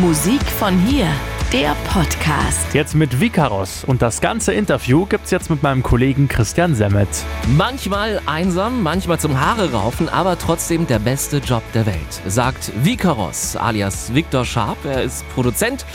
Musik von hier, der Podcast. Jetzt mit Vikaros und das ganze Interview gibt's jetzt mit meinem Kollegen Christian Semmet. Manchmal einsam, manchmal zum Haare raufen, aber trotzdem der beste Job der Welt, sagt Vikaros alias Viktor Sharp. Er ist Produzent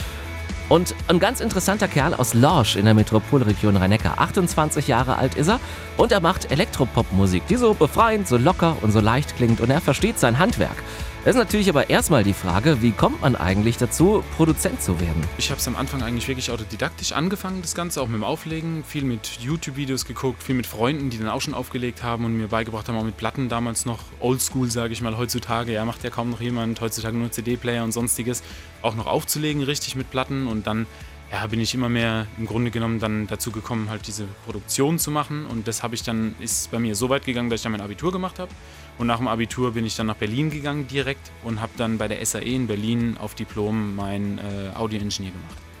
und ein ganz interessanter Kerl aus Lorsch in der Metropolregion Rhein-Neckar. 28 Jahre alt ist er und er macht Elektropop-Musik, die so befreiend, so locker und so leicht klingt und er versteht sein Handwerk. Es ist natürlich aber erstmal die Frage, wie kommt man eigentlich dazu, Produzent zu werden? Ich habe es am Anfang eigentlich wirklich autodidaktisch angefangen, das Ganze, auch mit dem Auflegen. Viel mit YouTube-Videos geguckt, viel mit Freunden, die dann auch schon aufgelegt haben und mir beigebracht haben, auch mit Platten damals noch oldschool, sage ich mal, heutzutage. Ja, macht ja kaum noch jemand, heutzutage nur CD-Player und sonstiges. Auch noch aufzulegen, richtig mit Platten und dann ja, bin ich immer mehr im Grunde genommen dann dazu gekommen, halt diese Produktion zu machen. Und das habe ich dann, ist bei mir so weit gegangen, dass ich dann mein Abitur gemacht habe. Und nach dem Abitur bin ich dann nach Berlin gegangen direkt und habe dann bei der SAE in Berlin auf Diplom mein äh, Audioingenieur gemacht.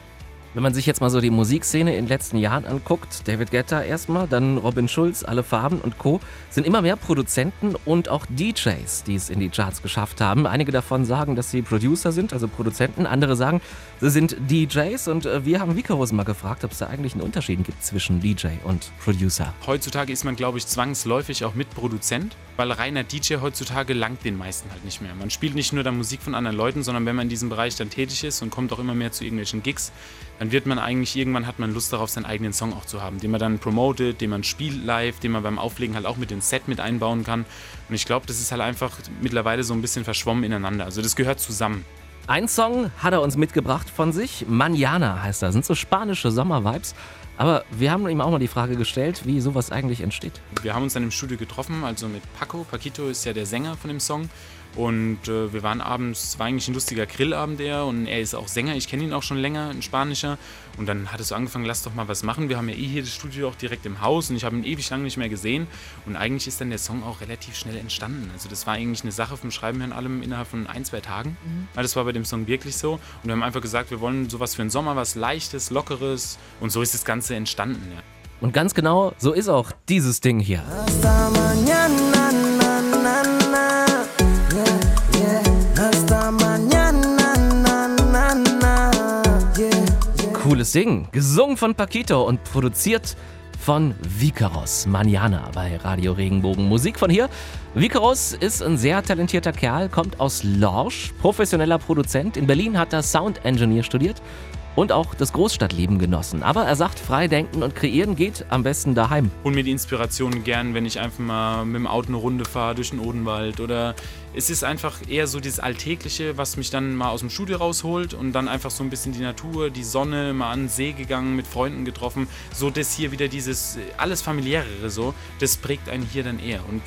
Wenn man sich jetzt mal so die Musikszene in den letzten Jahren anguckt, David Guetta erstmal, dann Robin Schulz, Alle Farben und Co., sind immer mehr Produzenten und auch DJs, die es in die Charts geschafft haben. Einige davon sagen, dass sie Producer sind, also Produzenten. Andere sagen, sie sind DJs. Und äh, wir haben Vicarus mal gefragt, ob es da eigentlich einen Unterschied gibt zwischen DJ und Producer. Heutzutage ist man, glaube ich, zwangsläufig auch Mitproduzent, weil reiner DJ heutzutage langt den meisten halt nicht mehr. Man spielt nicht nur da Musik von anderen Leuten, sondern wenn man in diesem Bereich dann tätig ist und kommt auch immer mehr zu irgendwelchen Gigs, dann wird man eigentlich irgendwann hat man Lust darauf, seinen eigenen Song auch zu haben, den man dann promotet, den man spielt live, den man beim Auflegen halt auch mit dem Set mit einbauen kann. Und ich glaube, das ist halt einfach mittlerweile so ein bisschen verschwommen ineinander. Also das gehört zusammen. Ein Song hat er uns mitgebracht von sich. Manjana heißt er. Das sind so spanische Sommervibes. Aber wir haben ihm auch mal die Frage gestellt, wie sowas eigentlich entsteht. Wir haben uns dann im Studio getroffen, also mit Paco. Paquito ist ja der Sänger von dem Song. Und äh, wir waren abends, war eigentlich ein lustiger Grillabend der und er ist auch Sänger, ich kenne ihn auch schon länger, ein Spanischer. Und dann hat es so angefangen, lass doch mal was machen. Wir haben ja eh hier das Studio auch direkt im Haus und ich habe ihn ewig lang nicht mehr gesehen. Und eigentlich ist dann der Song auch relativ schnell entstanden. Also das war eigentlich eine Sache vom Schreiben her und allem innerhalb von ein, zwei Tagen. Mhm. Weil das war bei dem Song wirklich so. Und wir haben einfach gesagt, wir wollen sowas für den Sommer, was Leichtes, Lockeres. Und so ist das Ganze entstanden, ja. Und ganz genau so ist auch dieses Ding hier. Cooles Ding, gesungen von Paquito und produziert von Vikaros Manjana bei Radio Regenbogen. Musik von hier. Vikaros ist ein sehr talentierter Kerl, kommt aus Lorsch, professioneller Produzent. In Berlin hat er Sound Engineer studiert und auch das Großstadtleben genossen. Aber er sagt, frei denken und kreieren geht am besten daheim. Und mir die Inspiration gern, wenn ich einfach mal mit dem Auto eine Runde fahre durch den Odenwald oder es ist einfach eher so dieses Alltägliche, was mich dann mal aus dem Studio rausholt und dann einfach so ein bisschen die Natur, die Sonne, mal an den See gegangen, mit Freunden getroffen. So das hier wieder dieses alles familiärere so, das prägt einen hier dann eher und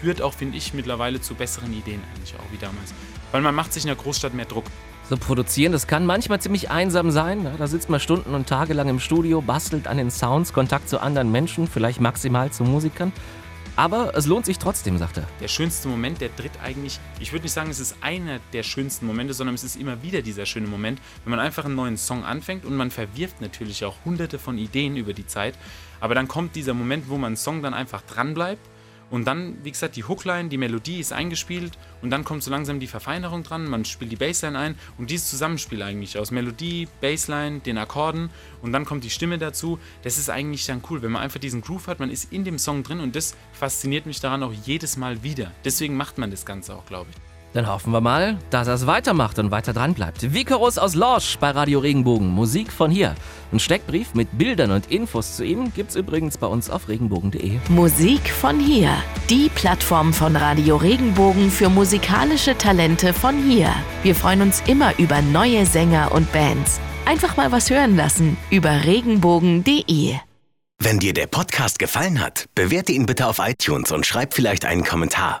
führt auch, finde ich, mittlerweile zu besseren Ideen eigentlich auch wie damals. Weil man macht sich in der Großstadt mehr Druck so produzieren. Das kann manchmal ziemlich einsam sein. Da sitzt man Stunden und Tage lang im Studio, bastelt an den Sounds, Kontakt zu anderen Menschen, vielleicht maximal zu Musikern. Aber es lohnt sich trotzdem, sagt er. Der schönste Moment, der tritt eigentlich, ich würde nicht sagen, es ist einer der schönsten Momente, sondern es ist immer wieder dieser schöne Moment, wenn man einfach einen neuen Song anfängt und man verwirft natürlich auch hunderte von Ideen über die Zeit. Aber dann kommt dieser Moment, wo man einen Song dann einfach dranbleibt und dann, wie gesagt, die Hookline, die Melodie ist eingespielt und dann kommt so langsam die Verfeinerung dran. Man spielt die Bassline ein und dieses Zusammenspiel eigentlich aus Melodie, Bassline, den Akkorden und dann kommt die Stimme dazu. Das ist eigentlich dann cool, wenn man einfach diesen Groove hat. Man ist in dem Song drin und das fasziniert mich daran auch jedes Mal wieder. Deswegen macht man das Ganze auch, glaube ich. Dann hoffen wir mal, dass er es weitermacht und weiter dran bleibt. Vicarus aus Lorsch bei Radio Regenbogen. Musik von hier. Ein Steckbrief mit Bildern und Infos zu ihm gibt's übrigens bei uns auf regenbogen.de. Musik von hier. Die Plattform von Radio Regenbogen für musikalische Talente von hier. Wir freuen uns immer über neue Sänger und Bands. Einfach mal was hören lassen über regenbogen.de. Wenn dir der Podcast gefallen hat, bewerte ihn bitte auf iTunes und schreib vielleicht einen Kommentar.